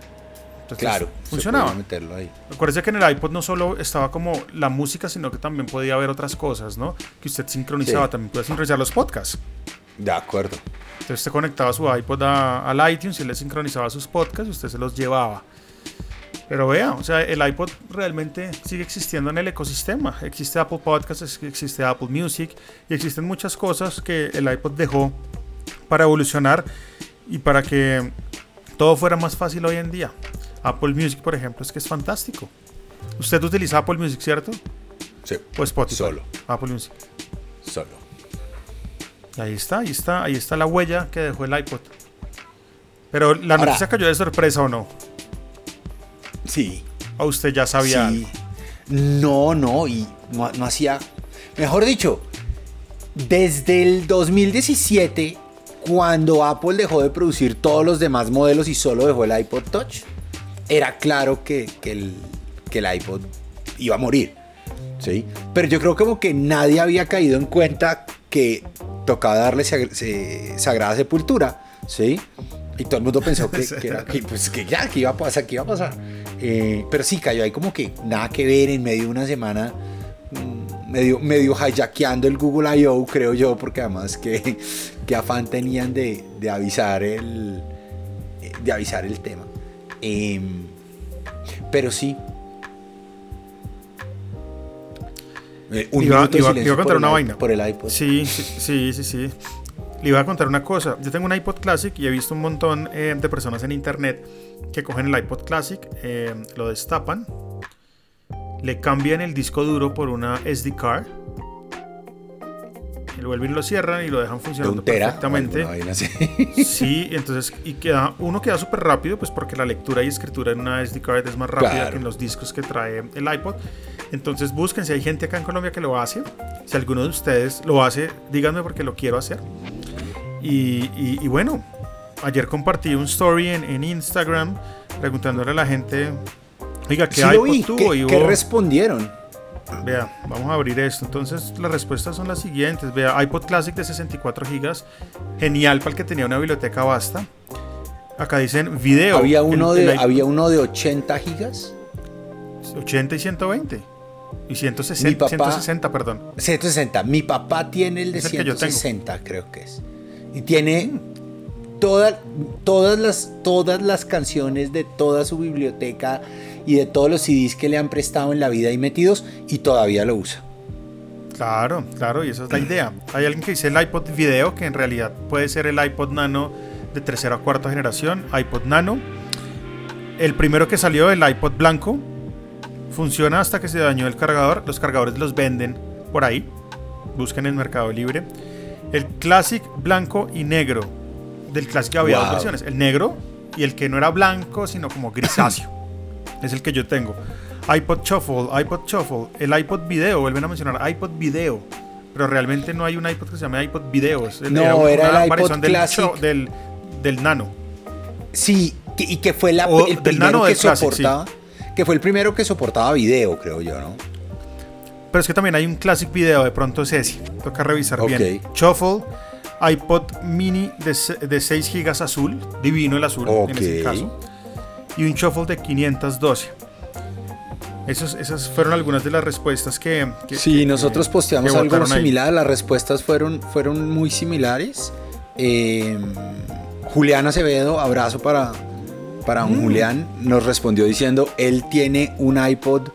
claro, funcionaba. Meterlo ahí. Acuérdese que en el iPod no solo estaba como la música, sino que también podía haber otras cosas, ¿no? Que usted sincronizaba, también podía sincronizar los podcasts. De acuerdo. Entonces usted conectaba su iPod al iTunes y le sincronizaba sus podcasts y usted se los llevaba. Pero vea, o sea, el iPod realmente sigue existiendo en el ecosistema. Existe Apple Podcasts, existe Apple Music y existen muchas cosas que el iPod dejó para evolucionar y para que todo fuera más fácil hoy en día. Apple Music, por ejemplo, es que es fantástico. Usted utiliza Apple Music, ¿cierto? Sí. Pues Spotify. Solo. Apple Music. Solo. ahí está, ahí está, ahí está la huella que dejó el iPod. Pero la noticia cayó de sorpresa o no? Sí. ¿O usted ya sabía? Sí. No, no, y no, no hacía. Mejor dicho, desde el 2017, cuando Apple dejó de producir todos los demás modelos y solo dejó el iPod Touch, era claro que, el, el iPod iba a morir. ¿sí? Pero yo creo como que nadie había caído en cuenta que tocaba darle sagrada sepultura. ¿sí? Y todo el mundo pensó [laughs] que, era, pues, que ya, que iba a pasar, que iba a pasar. Eh, pero sí, cayó ahí como que nada que ver en medio de una semana mm, medio, medio hijackeando el Google I.O., creo yo, porque además que, que afán tenían de, de, avisar el, de avisar el tema. Em, pero sí. Eh, un iba, iba, a contar una vaina. Por el iPod. Sí, sí, sí, sí, Le iba a contar una cosa. Yo tengo un iPod Classic y he visto un montón eh, de personas en internet que cogen el iPod Classic, eh, lo destapan, le cambian el disco duro por una SD card lo vuelven y lo cierran y lo dejan funcionando perfectamente. Sí, entonces, y queda, uno queda súper rápido, pues porque la lectura y escritura en una SD card es más rápida que en los discos que trae el iPod. Entonces busquen si hay gente acá en Colombia que lo hace. Si alguno de ustedes lo hace, díganme porque lo quiero hacer. Y, bueno, ayer compartí un story en, Instagram preguntándole a la gente, oiga, ¿qué iPod tuvo? ¿Qué, ¿Qué respondieron? Vea, vamos a abrir esto. Entonces, las respuestas son las siguientes. Vea, iPod Classic de 64 GB, genial para el que tenía una biblioteca vasta. Acá dicen video. ¿Había uno, de, ¿había uno de 80 gigas? 80 y 120. Y 160, 160, perdón. 160. Mi papá tiene el de 160, creo que es. Y tiene todas, las, todas las canciones de toda su biblioteca y de todos los CDs que le han prestado en la vida y metidos y todavía lo usa. Claro, claro, y esa es la idea. Hay alguien que dice el iPod video, que en realidad puede ser el iPod Nano de tercera o cuarta generación, iPod Nano. El primero que salió, el iPod blanco, funciona hasta que se dañó el cargador. Los cargadores los venden por ahí. Busquen en Mercado Libre. El Classic blanco y negro. Del Classic había dos versiones. El negro y el que no era blanco, sino como grisáceo. [clears throat] es el que yo tengo iPod Shuffle, iPod Shuffle, el iPod Video, vuelven a mencionar iPod Video, pero realmente no hay un iPod que se llame iPod Video. no, era, el iPod del, del, Nano. Sí, y que fue la, el primero que soportaba, que fue el primero que soportaba video, creo yo, ¿no? Pero es que también hay un Classic Video, de pronto es ese, toca revisar bien. Shuffle, iPod Mini de, de 6 GB azul, divino el azul en ese caso, y un Shuffle de 512 esas fueron algunas de las respuestas que... sí, nosotros posteamos algo similar, las respuestas fueron, fueron muy similares. Eh, Julián Acevedo, abrazo para, para un mm. Julián, nos respondió diciendo, él tiene un iPod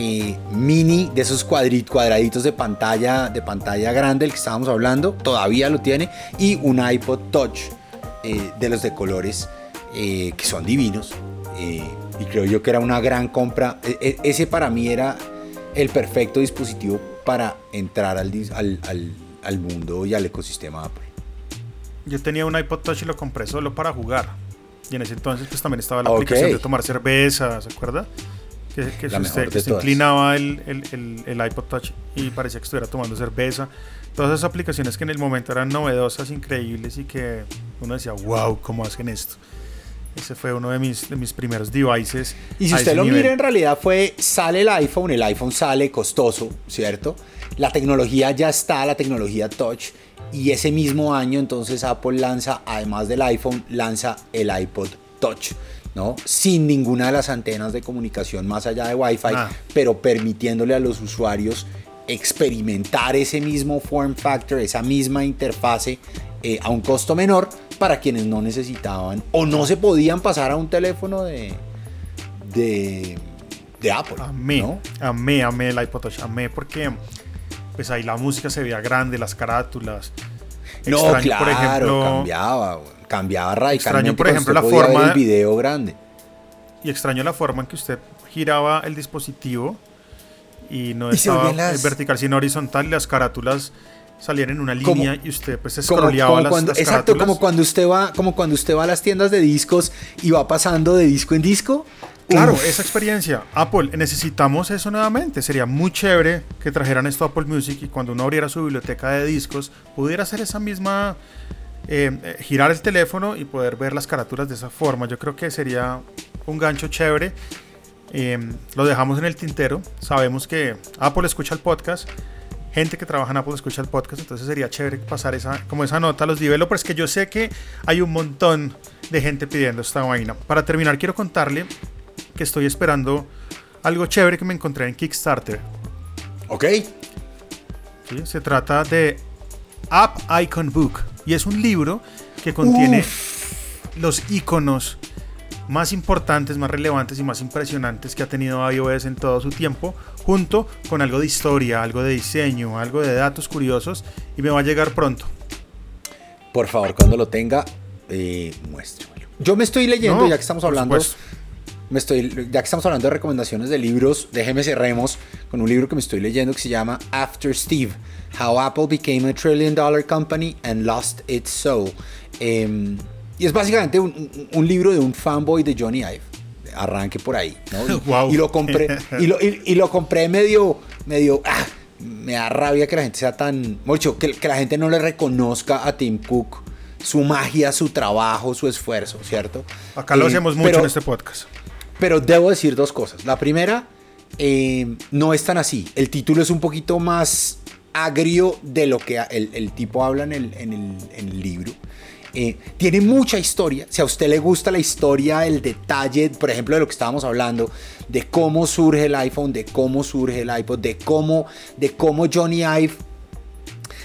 eh, mini de esos cuadraditos de pantalla, de pantalla grande, el que estábamos hablando, todavía lo tiene, y un iPod Touch eh, de los de colores que son divinos y creo yo que era una gran compra. E, e, ese para mí era el perfecto dispositivo para entrar al, al, mundo y al ecosistema Apple. Yo tenía un iPod Touch y lo compré solo para jugar. Y en ese entonces pues también estaba la aplicación de tomar cerveza, ¿se acuerda? Que, que, se inclinaba el, el, el, iPod Touch y parecía que estuviera tomando cerveza. Todas esas aplicaciones que en el momento eran novedosas, increíbles y que uno decía, wow, ¿cómo hacen esto? Ese fue uno de mis, de mis primeros devices. Y si usted lo mira, en realidad fue, sale el iPhone, el iPhone sale costoso, ¿cierto? La tecnología ya está, la tecnología touch. Y ese mismo año entonces Apple lanza, además del iPhone, lanza el iPod Touch. ¿No? Sin ninguna de las antenas de comunicación más allá de Wi-Fi, ah. pero permitiéndole a los usuarios experimentar ese mismo form factor, esa misma interfase eh, a un costo menor para quienes no necesitaban o no se podían pasar a un teléfono de, de, de Apple. Amé, ¿no? amé, amé el iPod Touch, amé porque pues ahí la música se veía grande, las carátulas. No, claro, por ejemplo, cambiaba, cambiaba radicalmente. Extraño, por ejemplo, la forma del video grande. Y extraño la forma en que usted giraba el dispositivo y no estaba vertical sino horizontal y las carátulas salían en una línea y usted pues scrolleaba las, cuando, Exacto, como cuando usted va, como cuando usted va a las tiendas de discos y va pasando de disco en disco. Claro, esa experiencia. Apple, necesitamos eso nuevamente. Sería muy chévere que trajeran esto a Apple Music y cuando uno abriera su biblioteca de discos pudiera hacer esa misma eh, eh, girar el teléfono y poder ver las carátulas de esa forma. Yo creo que sería un gancho chévere. Eh, lo dejamos en el tintero. Sabemos que Apple escucha el podcast gente que trabaja en Apple escucha el podcast, entonces sería chévere pasar esa, como esa nota a los developers, que yo sé que hay un montón de gente pidiendo esta vaina. Para terminar, quiero contarle que estoy esperando algo chévere que me encontré en Kickstarter. Ok. se trata de App Icon Book y es un libro que contiene los iconos más importantes, más relevantes y más impresionantes que ha tenido iOS en todo su tiempo, junto con algo de historia, algo de diseño, algo de datos curiosos y me va a llegar pronto. Por favor, cuando lo tenga, eh, muéstremelo. Yo me estoy leyendo, ya que estamos hablando, me estoy, ya que estamos hablando de recomendaciones de libros, déjeme cerremos con un libro que me estoy leyendo que se llama After Steve, How Apple Became a Trillion Dollar Company and Lost Its Soul. Em, y es básicamente un, libro de un fanboy de Johnny Ive. Arranque por ahí. [laughs] Y, lo compré. Y lo, compré medio. medio ah, me da rabia que la gente sea tan. Mucho, que, que la gente no le reconozca a Tim Cook su magia, su trabajo, su esfuerzo, ¿cierto? Acá lo eh, hacemos mucho en este podcast. Pero debo decir dos cosas. La primera, eh, no es tan así. El título es un poquito más agrio de lo que el, tipo habla en el, en el libro. Eh, tiene mucha historia. Si a usted le gusta la historia, el detalle, por ejemplo, de lo que estábamos hablando, de cómo surge el iPhone, de cómo surge el iPod, de cómo, de cómo Johnny Ive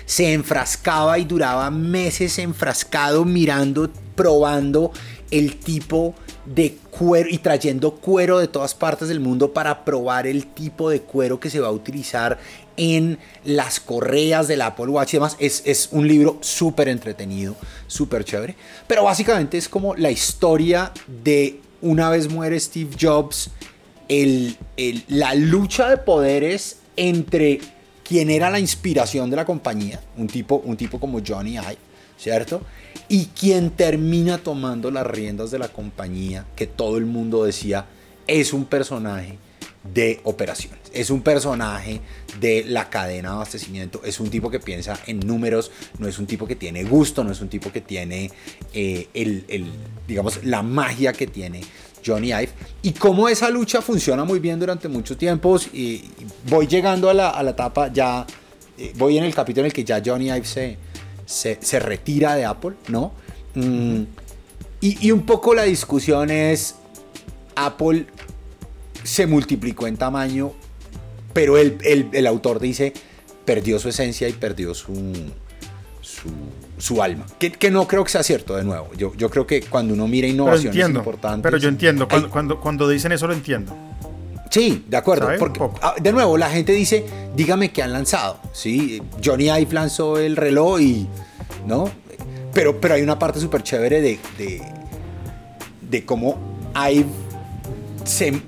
se enfrascaba y duraba meses enfrascado mirando, probando el tipo de cuero y trayendo cuero de todas partes del mundo para probar el tipo de cuero que se va a utilizar en las correas del Apple Watch y demás. Es, un libro súper entretenido, súper chévere. Pero básicamente es como la historia de una vez muere Steve Jobs, el, la lucha de poderes entre quien era la inspiración de la compañía, un tipo, un tipo como Johnny Ive, ¿cierto? Y quien termina tomando las riendas de la compañía, que todo el mundo decía es un personaje de operaciones, es un personaje de la cadena de abastecimiento, es un tipo que piensa en números, no es un tipo que tiene gusto, no es un tipo que tiene eh, el, digamos, la magia que tiene Johnny Ive y cómo esa lucha funciona muy bien durante muchos tiempos y voy llegando a la, a la etapa ya, eh, voy en el capítulo en el que ya Johnny Ive se, se, retira de Apple, ¿no? Mm, y, y un poco la discusión es, Apple se multiplicó en tamaño, pero el, el, el autor dice, perdió su esencia y perdió su, su, su alma. Que, que, no creo que sea cierto, de nuevo. Yo, yo creo que cuando uno mira innovaciones entiendo, importantes... Pero yo entiendo, cuando, cuando, cuando, dicen eso lo entiendo. Sí, de acuerdo. Porque, ah, de nuevo, la gente dice, dígame qué han lanzado. ¿sí? Johnny Ive lanzó el reloj y... ¿no? Pero, pero hay una parte súper chévere de, de, de cómo Ive se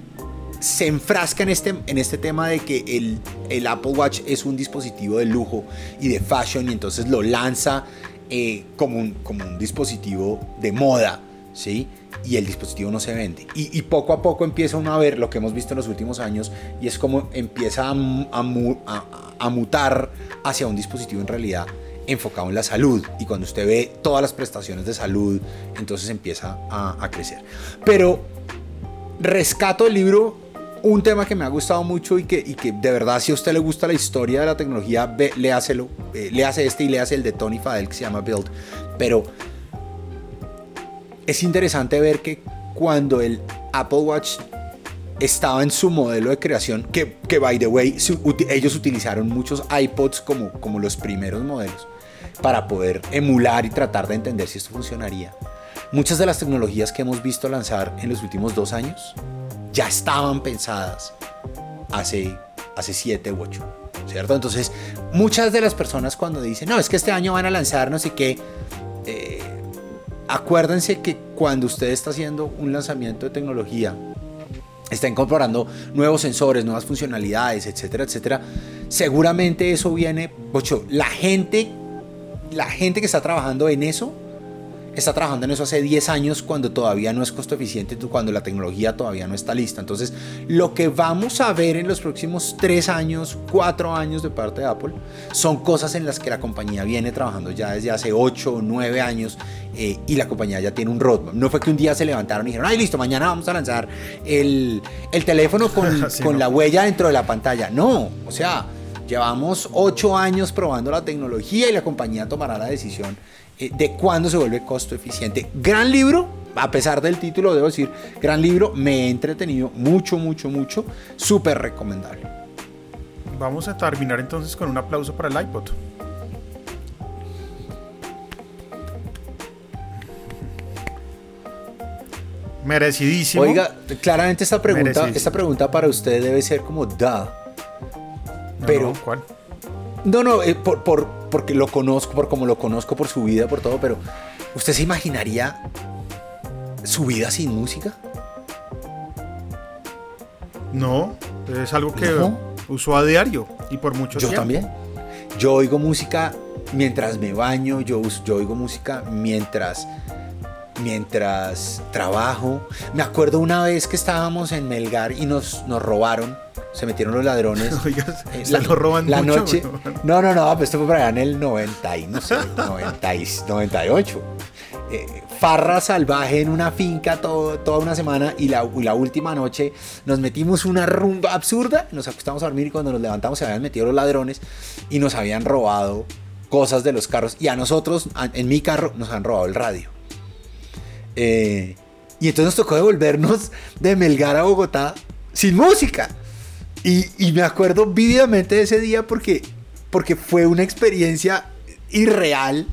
se enfrasca en este, en este tema de que el, el, Apple Watch es un dispositivo de lujo y de fashion y entonces lo lanza eh, como, un, como un dispositivo de moda, ¿sí? Y el dispositivo no se vende. Y, poco a poco empieza a ver lo que hemos visto en los últimos años y es como empieza a mutar hacia un dispositivo en realidad enfocado en la salud y cuando usted ve todas las prestaciones de salud entonces empieza a, a crecer pero rescato el libro un tema que me ha gustado mucho y que, de verdad si a usted le gusta la historia de la tecnología, ve, léaselo, eh, le hace este y le hace el de Tony Fadell que se llama Build. Pero es interesante ver que cuando el Apple Watch estaba en su modelo de creación, que, que by the way, ellos utilizaron muchos iPods como, como los primeros modelos para poder emular y tratar de entender si esto funcionaría. Muchas de las tecnologías que hemos visto lanzar en los últimos dos años ya estaban pensadas hace, hace siete u ocho, ¿cierto? Entonces, muchas de las personas cuando dicen, no, es que este año van a lanzar no sé qué, eh, acuérdense que cuando usted está haciendo un lanzamiento de tecnología, está incorporando nuevos sensores, nuevas funcionalidades, etcétera, etcétera, seguramente eso viene, ocho, la gente, la gente que está trabajando en eso, está trabajando en eso hace 10 años cuando todavía no es costo eficiente, cuando la tecnología todavía no está lista. Entonces, lo que vamos a ver en los próximos 3 años, 4 años de parte de Apple, son cosas en las que la compañía viene trabajando ya desde hace 8 o 9 años eh, y la compañía ya tiene un roadmap. No fue que un día se levantaron y dijeron, ay, listo, mañana vamos a lanzar el, el teléfono con, [laughs] con la huella dentro de la pantalla. No, o sea... Llevamos 8 años probando la tecnología y la compañía tomará la decisión de cuándo se vuelve costo eficiente. Gran libro, a pesar del título, debo decir, gran libro, me he entretenido mucho, mucho, mucho, súper recomendable. Vamos a terminar entonces con un aplauso para el iPod. Merecidísimo. Oiga, claramente esta pregunta, esta pregunta para usted debe ser como da. Pero, ¿cuál? No, no, eh, por, por, porque lo conozco, por como lo conozco, por su vida, por todo, pero ¿usted se imaginaría su vida sin música? No, es algo que uso a diario y por mucho yo tiempo. Yo también. Yo oigo música mientras me baño, yo, yo oigo música mientras mientras trabajo. Me acuerdo una vez que estábamos en Melgar y nos, nos robaron se metieron los ladrones. [laughs] Eh, la, lo roban la mucho, noche. No, no, no, pues esto fue para allá en el 90 y no sé, 90 98. Eh, farra salvaje en una finca todo, toda una semana y la, la, última noche nos metimos una rumba absurda, nos acostamos a dormir y cuando nos levantamos se habían metido los ladrones y nos habían robado cosas de los carros. Y a nosotros, en mi carro, nos han robado el radio. Eh, y entonces nos tocó devolvernos de Melgar a Bogotá sin música. Y, me acuerdo vívidamente de ese día porque, porque fue una experiencia irreal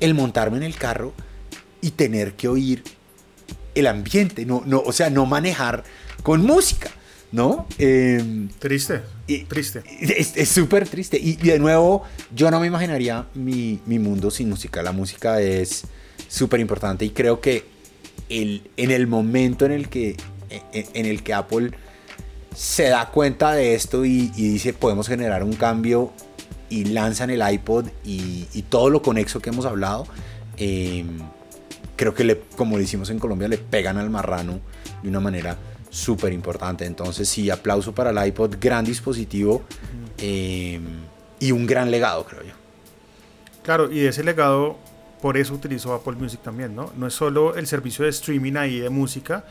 el montarme en el carro y tener que oír el ambiente, no, no, o sea, no manejar con música, ¿no? Em, triste, y, triste. Es súper triste. Y, de nuevo, yo no me imaginaría mi, mi mundo sin música. La música es súper importante y creo que el, en el momento en el que, en el que Apple se da cuenta de esto y, dice podemos generar un cambio y lanzan el iPod y, todo lo conexo que hemos hablado, em, creo que, le, como decimos en Colombia, le pegan al marrano de una manera súper importante. Entonces sí, aplauso para el iPod, gran dispositivo em, y un gran legado, creo yo. Claro, y ese legado, por eso utilizo Apple Music también, ¿no? No es solo el servicio de streaming ahí de música,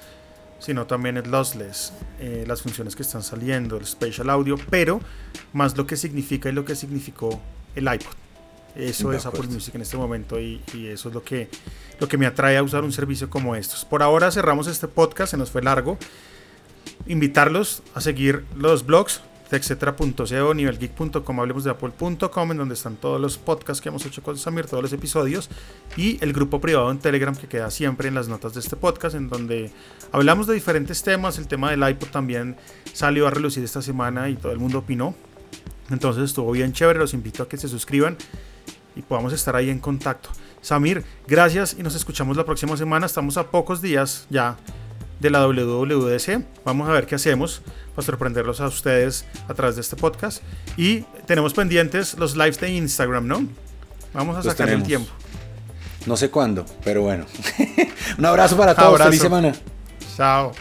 sino también el lossless, eh, las funciones que están saliendo, el spatial audio, pero más lo que significa y lo que significó el iPod. Eso es Apple Music en este momento y, eso es lo que, lo que me atrae a usar un servicio como estos. Por ahora cerramos este podcast, se nos fue largo. Invitarlos a seguir los blogs etcétera.co, nivelgeek.com, hablemos de apple.com, en donde están todos los podcasts que hemos hecho con Samir, todos los episodios, y el grupo privado en Telegram que queda siempre en las notas de este podcast, en donde hablamos de diferentes temas. El tema del iPod también salió a relucir esta semana y todo el mundo opinó. Entonces estuvo bien chévere, los invito a que se suscriban y podamos estar ahí en contacto. Samir, gracias y nos escuchamos la próxima semana. Estamos a pocos días ya de la WWDC. Vamos a ver qué hacemos para sorprenderlos a ustedes a través de este podcast. Y tenemos pendientes los lives de Instagram, ¿no? Vamos a sacar el tiempo. No sé cuándo, pero bueno. [laughs] Un abrazo para todos. Feliz semana. Chao.